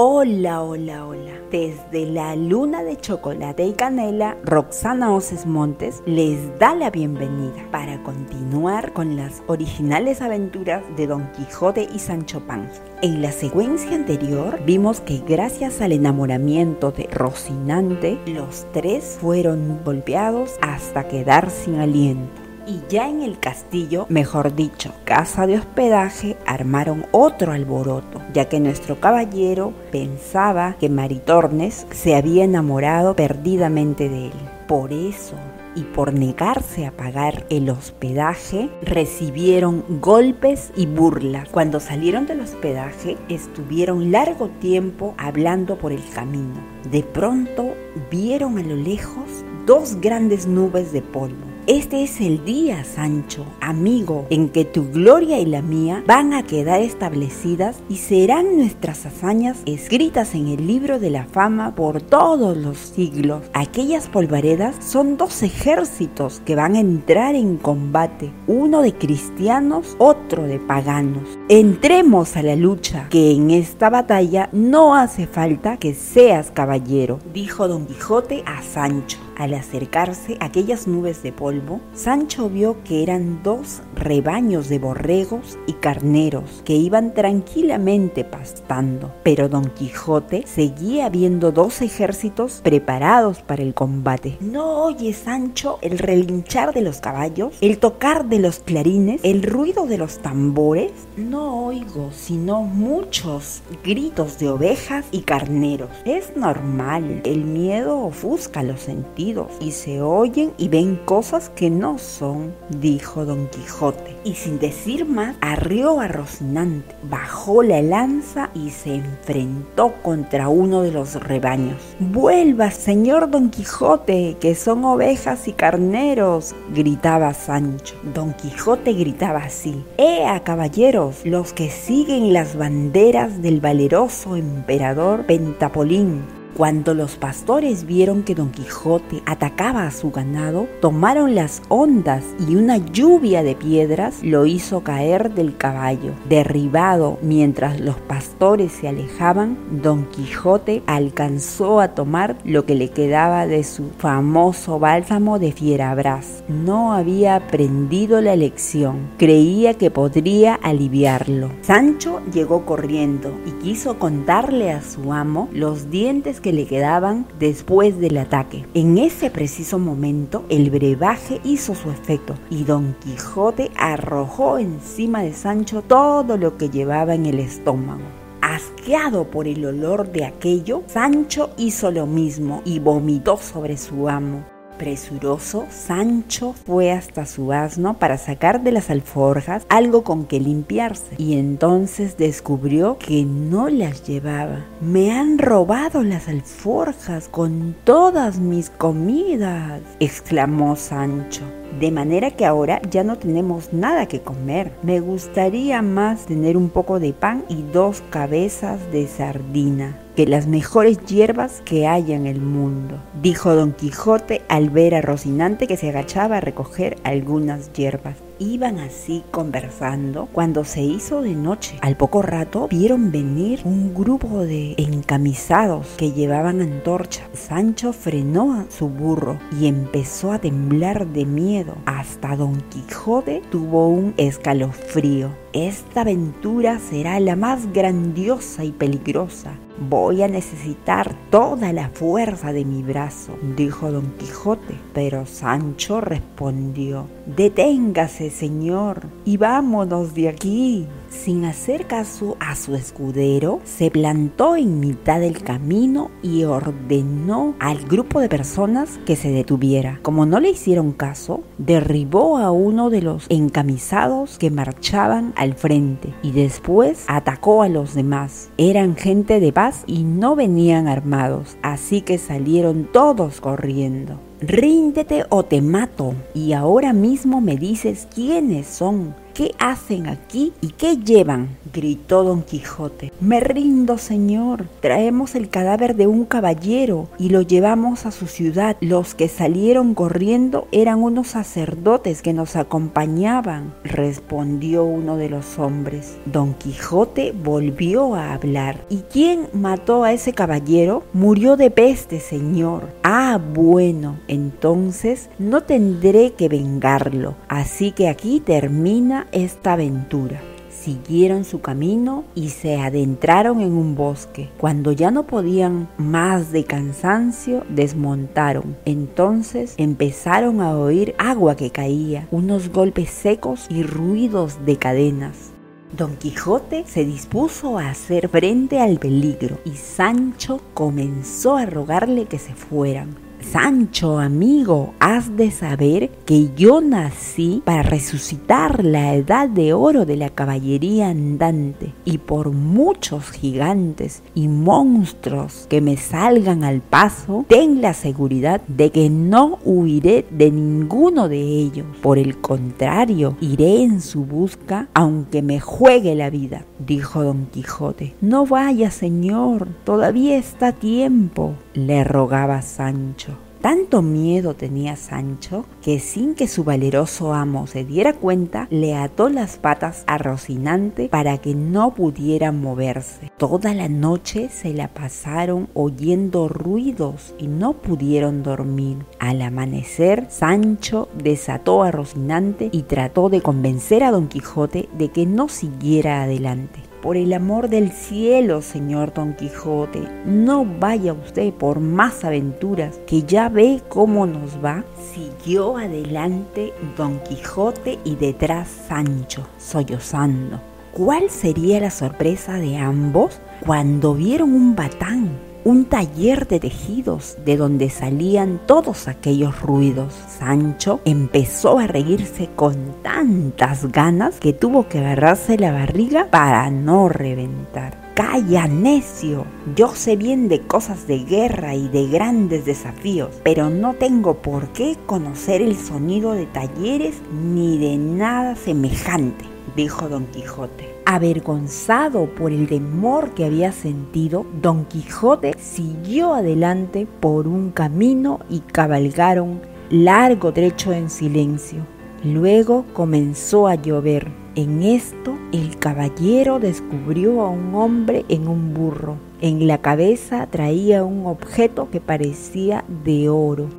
Hola, hola, hola. Desde la luna de chocolate y canela, Roxana Oces Montes les da la bienvenida para continuar con las originales aventuras de Don Quijote y Sancho Panza. En la secuencia anterior vimos que gracias al enamoramiento de Rocinante, los tres fueron golpeados hasta quedar sin aliento y ya en el castillo, mejor dicho, casa de hospedaje, armaron otro alboroto, ya que nuestro caballero pensaba que Maritornes se había enamorado perdidamente de él. Por eso, y por negarse a pagar el hospedaje, recibieron golpes y burlas. Cuando salieron del hospedaje, estuvieron largo tiempo hablando por el camino. De pronto vieron a lo lejos dos grandes nubes de polvo este es el día, Sancho, amigo, en que tu gloria y la mía van a quedar establecidas y serán nuestras hazañas escritas en el libro de la fama por todos los siglos. Aquellas polvaredas son dos ejércitos que van a entrar en combate, uno de cristianos, otro de paganos. Entremos a la lucha, que en esta batalla no hace falta que seas caballero, dijo don Quijote a Sancho. Al acercarse a aquellas nubes de polvo, Sancho vio que eran dos rebaños de borregos y carneros que iban tranquilamente pastando, pero Don Quijote seguía viendo dos ejércitos preparados para el combate. ¿No oye Sancho el relinchar de los caballos, el tocar de los clarines, el ruido de los tambores? No oigo sino muchos gritos de ovejas y carneros. Es normal, el miedo ofusca los sentidos y se oyen y ven cosas que no son, dijo don Quijote. Y sin decir más, arrió a Rocinante, bajó la lanza y se enfrentó contra uno de los rebaños. Vuelva, señor don Quijote, que son ovejas y carneros, gritaba Sancho. Don Quijote gritaba así, ¡Ea, caballeros, los que siguen las banderas del valeroso emperador Pentapolín! Cuando los pastores vieron que Don Quijote atacaba a su ganado, tomaron las ondas y una lluvia de piedras lo hizo caer del caballo. Derribado mientras los pastores se alejaban, Don Quijote alcanzó a tomar lo que le quedaba de su famoso bálsamo de fierabras. No había aprendido la lección, creía que podría aliviarlo. Sancho llegó corriendo y quiso contarle a su amo los dientes que le quedaban después del ataque. En ese preciso momento, el brebaje hizo su efecto y Don Quijote arrojó encima de Sancho todo lo que llevaba en el estómago. Asqueado por el olor de aquello, Sancho hizo lo mismo y vomitó sobre su amo. Presuroso, Sancho fue hasta su asno para sacar de las alforjas algo con que limpiarse y entonces descubrió que no las llevaba. Me han robado las alforjas con todas mis comidas, exclamó Sancho. De manera que ahora ya no tenemos nada que comer. Me gustaría más tener un poco de pan y dos cabezas de sardina que las mejores hierbas que haya en el mundo, dijo don Quijote al ver a Rocinante que se agachaba a recoger algunas hierbas. Iban así conversando cuando se hizo de noche. Al poco rato vieron venir un grupo de encamisados que llevaban antorcha. Sancho frenó a su burro y empezó a temblar de miedo. Hasta Don Quijote tuvo un escalofrío. Esta aventura será la más grandiosa y peligrosa. Voy a necesitar toda la fuerza de mi brazo, dijo don Quijote. Pero Sancho respondió, Deténgase, señor, y vámonos de aquí. Sin hacer caso a su escudero, se plantó en mitad del camino y ordenó al grupo de personas que se detuviera. Como no le hicieron caso, derribó a uno de los encamisados que marchaban al frente y después atacó a los demás. Eran gente de paz y no venían armados, así que salieron todos corriendo. Ríndete o te mato. Y ahora mismo me dices quiénes son qué hacen aquí y qué llevan? gritó don Quijote. Me rindo, señor. Traemos el cadáver de un caballero y lo llevamos a su ciudad. Los que salieron corriendo eran unos sacerdotes que nos acompañaban, respondió uno de los hombres. Don Quijote volvió a hablar. ¿Y quién mató a ese caballero? Murió de peste, señor. Ah, bueno, entonces no tendré que vengarlo. Así que aquí termina esta aventura siguieron su camino y se adentraron en un bosque. Cuando ya no podían más de cansancio, desmontaron. Entonces empezaron a oír agua que caía, unos golpes secos y ruidos de cadenas. Don Quijote se dispuso a hacer frente al peligro y Sancho comenzó a rogarle que se fueran. Sancho, amigo, has de saber que yo nací para resucitar la edad de oro de la caballería andante y por muchos gigantes y monstruos que me salgan al paso, ten la seguridad de que no huiré de ninguno de ellos. Por el contrario, iré en su busca aunque me juegue la vida, dijo don Quijote. No vaya, señor, todavía está tiempo, le rogaba Sancho. Tanto miedo tenía Sancho que sin que su valeroso amo se diera cuenta, le ató las patas a Rocinante para que no pudiera moverse. Toda la noche se la pasaron oyendo ruidos y no pudieron dormir. Al amanecer, Sancho desató a Rocinante y trató de convencer a Don Quijote de que no siguiera adelante. Por el amor del cielo, señor Don Quijote, no vaya usted por más aventuras, que ya ve cómo nos va. Siguió adelante Don Quijote y detrás Sancho, sollozando. ¿Cuál sería la sorpresa de ambos cuando vieron un batán un taller de tejidos de donde salían todos aquellos ruidos. Sancho empezó a reírse con tantas ganas que tuvo que agarrarse la barriga para no reventar. Calla, necio. Yo sé bien de cosas de guerra y de grandes desafíos, pero no tengo por qué conocer el sonido de talleres ni de nada semejante, dijo Don Quijote. Avergonzado por el temor que había sentido, Don Quijote siguió adelante por un camino y cabalgaron largo trecho en silencio. Luego comenzó a llover. En esto el caballero descubrió a un hombre en un burro. En la cabeza traía un objeto que parecía de oro.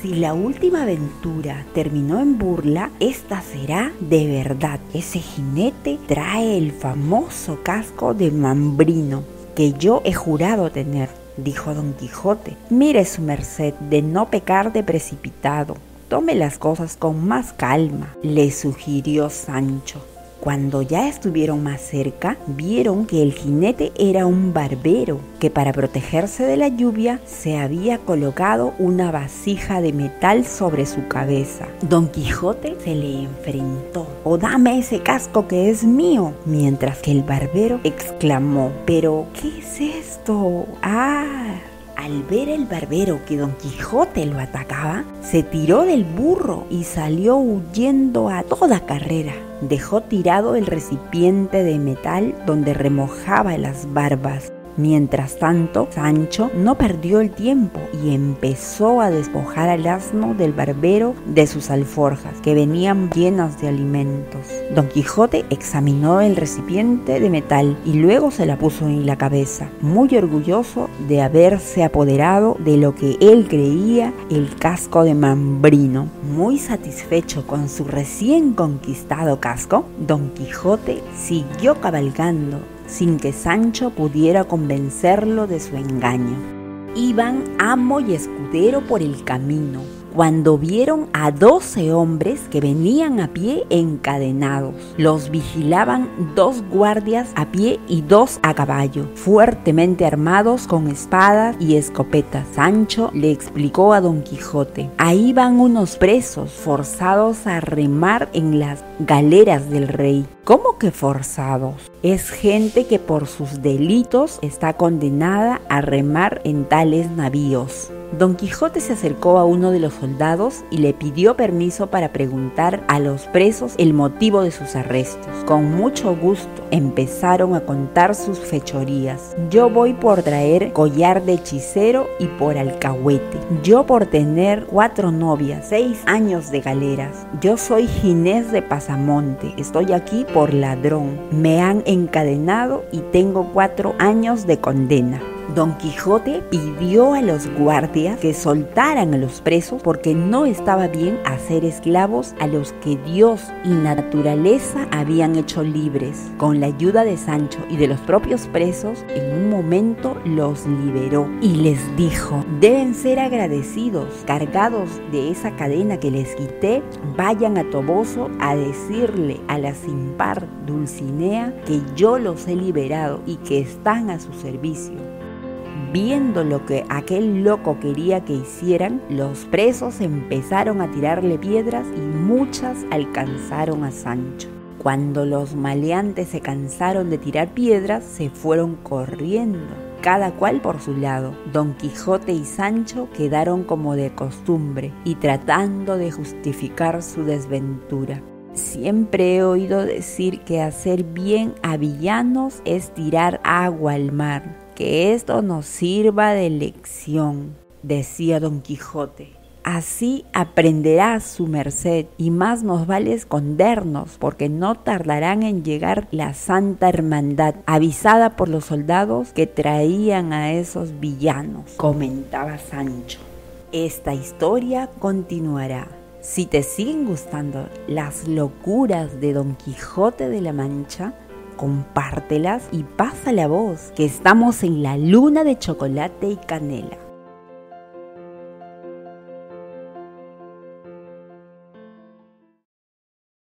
Si la última aventura terminó en burla, esta será de verdad. Ese jinete trae el famoso casco de Mambrino que yo he jurado tener, dijo don Quijote. Mire su merced de no pecar de precipitado. Tome las cosas con más calma, le sugirió Sancho. Cuando ya estuvieron más cerca, vieron que el jinete era un barbero, que para protegerse de la lluvia se había colocado una vasija de metal sobre su cabeza. Don Quijote se le enfrentó. ¡O oh, dame ese casco que es mío! Mientras que el barbero exclamó, ¿pero qué es esto? ¡Ah! Al ver el barbero que Don Quijote lo atacaba, se tiró del burro y salió huyendo a toda carrera. Dejó tirado el recipiente de metal donde remojaba las barbas Mientras tanto, Sancho no perdió el tiempo y empezó a despojar al asno del barbero de sus alforjas, que venían llenas de alimentos. Don Quijote examinó el recipiente de metal y luego se la puso en la cabeza, muy orgulloso de haberse apoderado de lo que él creía el casco de Mambrino. Muy satisfecho con su recién conquistado casco, Don Quijote siguió cabalgando sin que Sancho pudiera convencerlo de su engaño. Iban amo y escudero por el camino cuando vieron a doce hombres que venían a pie encadenados. Los vigilaban dos guardias a pie y dos a caballo, fuertemente armados con espadas y escopetas. Sancho le explicó a Don Quijote, ahí van unos presos forzados a remar en las galeras del rey. ¿Cómo que forzados? Es gente que por sus delitos está condenada a remar en tales navíos. Don Quijote se acercó a uno de los soldados y le pidió permiso para preguntar a los presos el motivo de sus arrestos. Con mucho gusto empezaron a contar sus fechorías. Yo voy por traer collar de hechicero y por alcahuete. Yo por tener cuatro novias, seis años de galeras. Yo soy Ginés de Pasamonte. Estoy aquí por ladrón. Me han encadenado y tengo cuatro años de condena. Don Quijote pidió a los guardias que soltaran a los presos porque no estaba bien hacer esclavos a los que Dios y naturaleza habían hecho libres. Con la ayuda de Sancho y de los propios presos, en un momento los liberó y les dijo, deben ser agradecidos, cargados de esa cadena que les quité, vayan a Toboso a decirle a la sin par Dulcinea que yo los he liberado y que están a su servicio. Viendo lo que aquel loco quería que hicieran, los presos empezaron a tirarle piedras y muchas alcanzaron a Sancho. Cuando los maleantes se cansaron de tirar piedras, se fueron corriendo, cada cual por su lado. Don Quijote y Sancho quedaron como de costumbre y tratando de justificar su desventura. Siempre he oído decir que hacer bien a villanos es tirar agua al mar que esto nos sirva de lección, decía don Quijote. Así aprenderá su merced y más nos vale escondernos porque no tardarán en llegar la Santa Hermandad, avisada por los soldados que traían a esos villanos, comentaba Sancho. Esta historia continuará. Si te siguen gustando las locuras de Don Quijote de la Mancha, compártelas y pasa la voz que estamos en la luna de chocolate y canela.